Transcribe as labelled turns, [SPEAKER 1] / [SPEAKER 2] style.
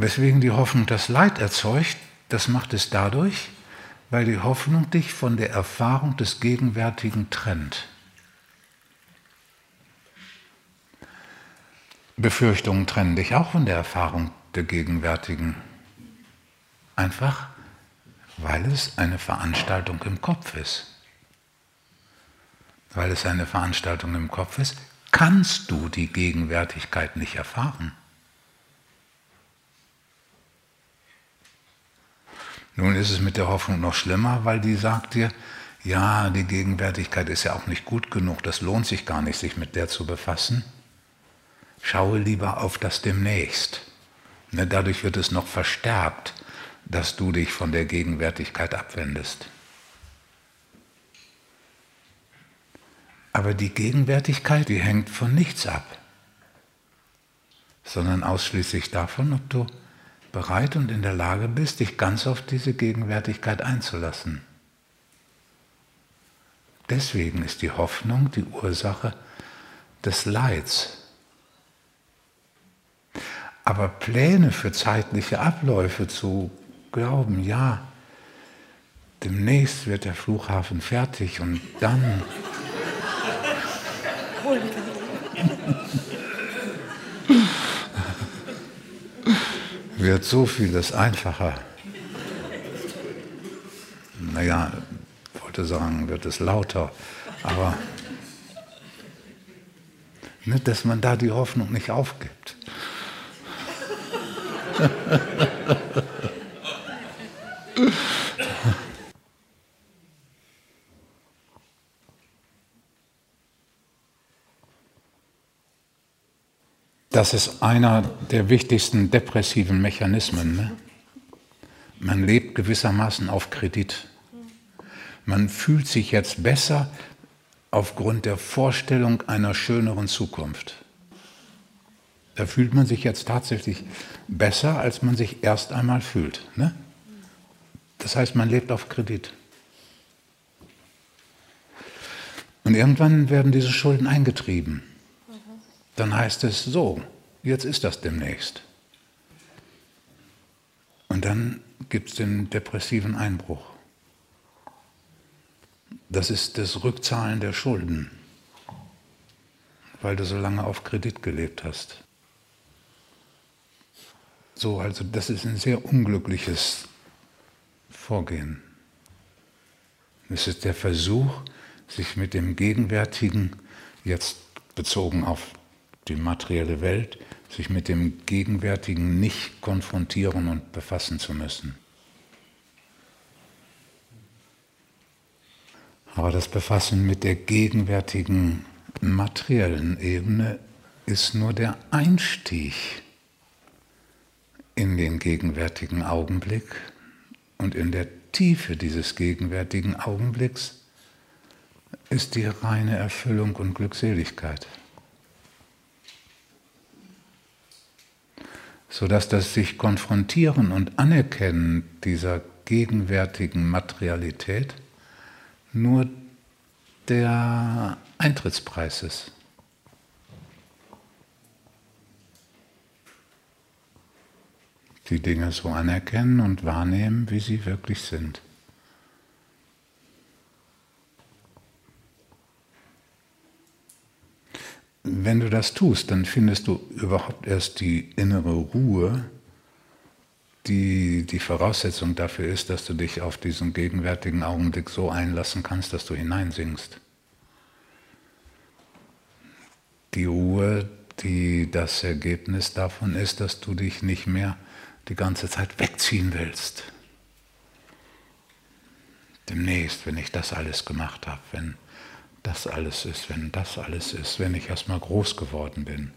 [SPEAKER 1] Weswegen die Hoffnung das Leid erzeugt, das macht es dadurch, weil die Hoffnung dich von der Erfahrung des Gegenwärtigen trennt. Befürchtungen trennen dich auch von der Erfahrung der Gegenwärtigen. Einfach, weil es eine Veranstaltung im Kopf ist. Weil es eine Veranstaltung im Kopf ist, kannst du die Gegenwärtigkeit nicht erfahren. Nun ist es mit der Hoffnung noch schlimmer, weil die sagt dir, ja, die Gegenwärtigkeit ist ja auch nicht gut genug, das lohnt sich gar nicht, sich mit der zu befassen. Schaue lieber auf das demnächst. Ne, dadurch wird es noch verstärkt, dass du dich von der Gegenwärtigkeit abwendest. Aber die Gegenwärtigkeit, die hängt von nichts ab, sondern ausschließlich davon, ob du bereit und in der Lage bist, dich ganz auf diese Gegenwärtigkeit einzulassen. Deswegen ist die Hoffnung die Ursache des Leids. Aber Pläne für zeitliche Abläufe zu glauben, ja, demnächst wird der Flughafen fertig und dann wird so vieles einfacher. Naja, ich wollte sagen, wird es lauter, aber nicht, dass man da die Hoffnung nicht aufgibt. Das ist einer der wichtigsten depressiven Mechanismen. Ne? Man lebt gewissermaßen auf Kredit. Man fühlt sich jetzt besser aufgrund der Vorstellung einer schöneren Zukunft. Da fühlt man sich jetzt tatsächlich besser, als man sich erst einmal fühlt. Ne? Das heißt, man lebt auf Kredit. Und irgendwann werden diese Schulden eingetrieben dann heißt es so, jetzt ist das demnächst. Und dann gibt es den depressiven Einbruch. Das ist das Rückzahlen der Schulden, weil du so lange auf Kredit gelebt hast. So, also das ist ein sehr unglückliches Vorgehen. Es ist der Versuch, sich mit dem Gegenwärtigen jetzt bezogen auf die materielle Welt, sich mit dem Gegenwärtigen nicht konfrontieren und befassen zu müssen. Aber das Befassen mit der gegenwärtigen materiellen Ebene ist nur der Einstieg in den gegenwärtigen Augenblick und in der Tiefe dieses gegenwärtigen Augenblicks ist die reine Erfüllung und Glückseligkeit. Sodass das sich konfrontieren und anerkennen dieser gegenwärtigen Materialität nur der Eintrittspreis ist. Die Dinge so anerkennen und wahrnehmen, wie sie wirklich sind. Wenn du das tust, dann findest du überhaupt erst die innere Ruhe, die die Voraussetzung dafür ist, dass du dich auf diesen gegenwärtigen Augenblick so einlassen kannst, dass du hineinsingst. Die Ruhe, die das Ergebnis davon ist, dass du dich nicht mehr die ganze Zeit wegziehen willst. Demnächst, wenn ich das alles gemacht habe, wenn das alles ist, wenn das alles ist, wenn ich erstmal groß geworden bin,